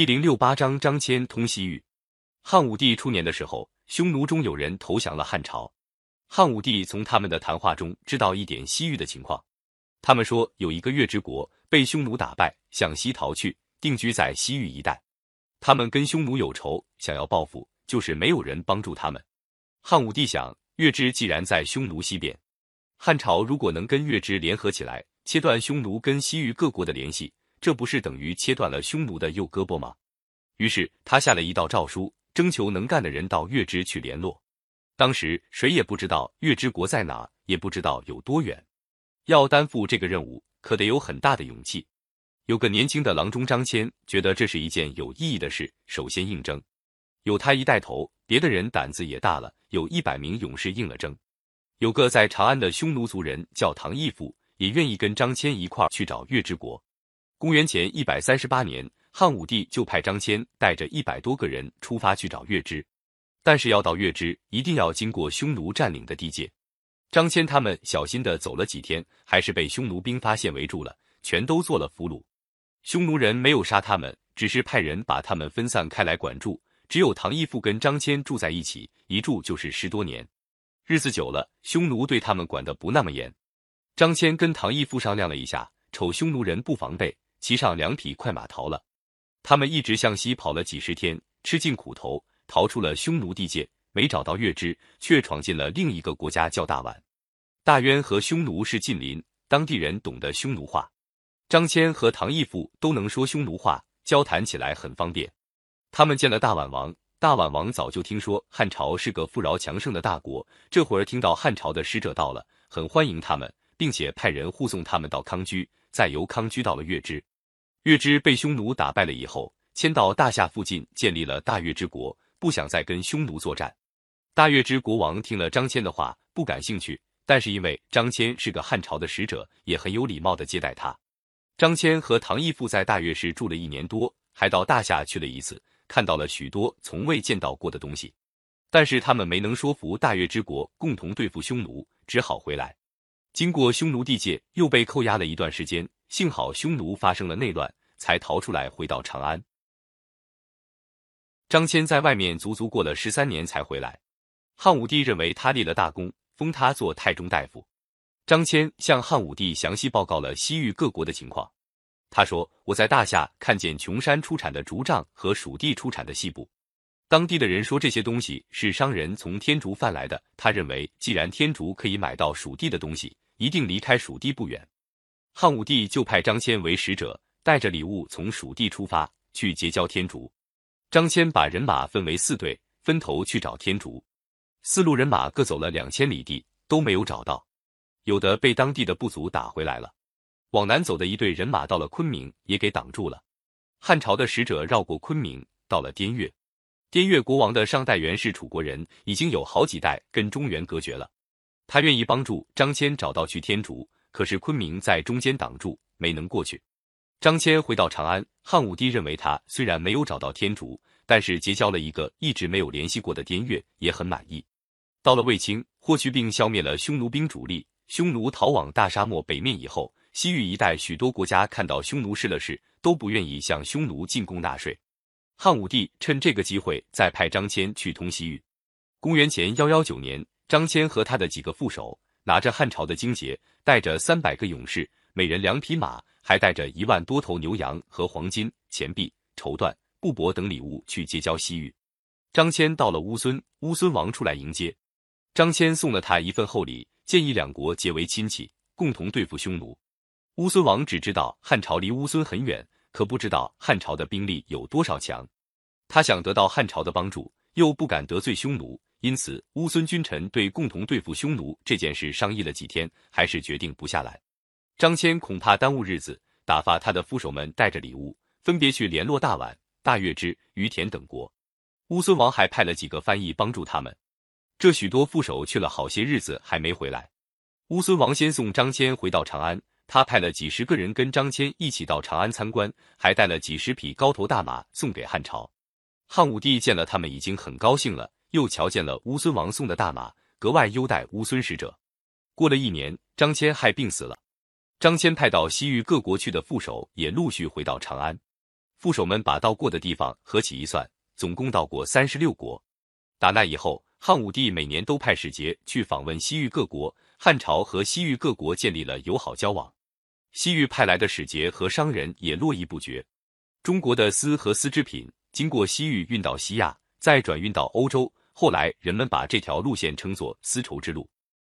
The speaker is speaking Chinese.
一零六八章张骞通西域。汉武帝初年的时候，匈奴中有人投降了汉朝。汉武帝从他们的谈话中知道一点西域的情况。他们说有一个月之国被匈奴打败，向西逃去，定居在西域一带。他们跟匈奴有仇，想要报复，就是没有人帮助他们。汉武帝想，月支既然在匈奴西边，汉朝如果能跟月支联合起来，切断匈奴跟西域各国的联系。这不是等于切断了匈奴的右胳膊吗？于是他下了一道诏书，征求能干的人到月支去联络。当时谁也不知道月支国在哪，也不知道有多远。要担负这个任务，可得有很大的勇气。有个年轻的郎中张骞，觉得这是一件有意义的事，首先应征。有他一带头，别的人胆子也大了，有一百名勇士应了征。有个在长安的匈奴族人叫唐义父，也愿意跟张骞一块去找月之国。公元前一百三十八年，汉武帝就派张骞带着一百多个人出发去找月支，但是要到月支，一定要经过匈奴占领的地界。张骞他们小心的走了几天，还是被匈奴兵发现围住了，全都做了俘虏。匈奴人没有杀他们，只是派人把他们分散开来管住。只有唐义父跟张骞住在一起，一住就是十多年。日子久了，匈奴对他们管得不那么严。张骞跟唐义父商量了一下，瞅匈奴人不防备。骑上两匹快马逃了，他们一直向西跑了几十天，吃尽苦头，逃出了匈奴地界，没找到月支，却闯进了另一个国家，叫大宛。大渊和匈奴是近邻，当地人懂得匈奴话，张骞和唐义父都能说匈奴话，交谈起来很方便。他们见了大宛王，大宛王早就听说汉朝是个富饶强盛的大国，这会儿听到汉朝的使者到了，很欢迎他们，并且派人护送他们到康居，再由康居到了月支。月支被匈奴打败了以后，迁到大夏附近，建立了大月之国，不想再跟匈奴作战。大月之国王听了张骞的话，不感兴趣，但是因为张骞是个汉朝的使者，也很有礼貌的接待他。张骞和唐义父在大月氏住了一年多，还到大夏去了一次，看到了许多从未见到过的东西。但是他们没能说服大月之国共同对付匈奴，只好回来。经过匈奴地界，又被扣押了一段时间。幸好匈奴发生了内乱，才逃出来回到长安。张骞在外面足足过了十三年才回来。汉武帝认为他立了大功，封他做太中大夫。张骞向汉武帝详细报告了西域各国的情况。他说：“我在大夏看见穷山出产的竹杖和蜀地出产的细布，当地的人说这些东西是商人从天竺贩来的。他认为，既然天竺可以买到蜀地的东西，一定离开蜀地不远。”汉武帝就派张骞为使者，带着礼物从蜀地出发，去结交天竺。张骞把人马分为四队，分头去找天竺。四路人马各走了两千里地，都没有找到，有的被当地的部族打回来了。往南走的一队人马到了昆明，也给挡住了。汉朝的使者绕过昆明，到了滇越。滇越国王的上代原是楚国人，已经有好几代跟中原隔绝了。他愿意帮助张骞找到去天竺。可是昆明在中间挡住，没能过去。张骞回到长安，汉武帝认为他虽然没有找到天竺，但是结交了一个一直没有联系过的滇越，也很满意。到了卫青，霍去病消灭了匈奴兵主力，匈奴逃往大沙漠北面以后，西域一带许多国家看到匈奴失了势，都不愿意向匈奴进贡纳税。汉武帝趁这个机会，再派张骞去通西域。公元前幺幺九年，张骞和他的几个副手。拿着汉朝的荆节，带着三百个勇士，每人两匹马，还带着一万多头牛羊和黄金、钱币、绸缎、布帛等礼物去结交西域。张骞到了乌孙，乌孙王出来迎接，张骞送了他一份厚礼，建议两国结为亲戚，共同对付匈奴。乌孙王只知道汉朝离乌孙很远，可不知道汉朝的兵力有多少强。他想得到汉朝的帮助，又不敢得罪匈奴。因此，乌孙君臣对共同对付匈奴这件事商议了几天，还是决定不下来。张骞恐怕耽误日子，打发他的副手们带着礼物，分别去联络大宛、大月支、于田等国。乌孙王还派了几个翻译帮助他们。这许多副手去了好些日子还没回来。乌孙王先送张骞回到长安，他派了几十个人跟张骞一起到长安参观，还带了几十匹高头大马送给汉朝。汉武帝见了他们，已经很高兴了。又瞧见了乌孙王送的大马，格外优待乌孙使者。过了一年，张骞害病死了。张骞派到西域各国去的副手也陆续回到长安。副手们把到过的地方合起一算，总共到过三十六国。打那以后，汉武帝每年都派使节去访问西域各国，汉朝和西域各国建立了友好交往。西域派来的使节和商人也络绎不绝。中国的丝和丝织品经过西域运到西亚，再转运到欧洲，后来人们把这条路线称作丝绸之路。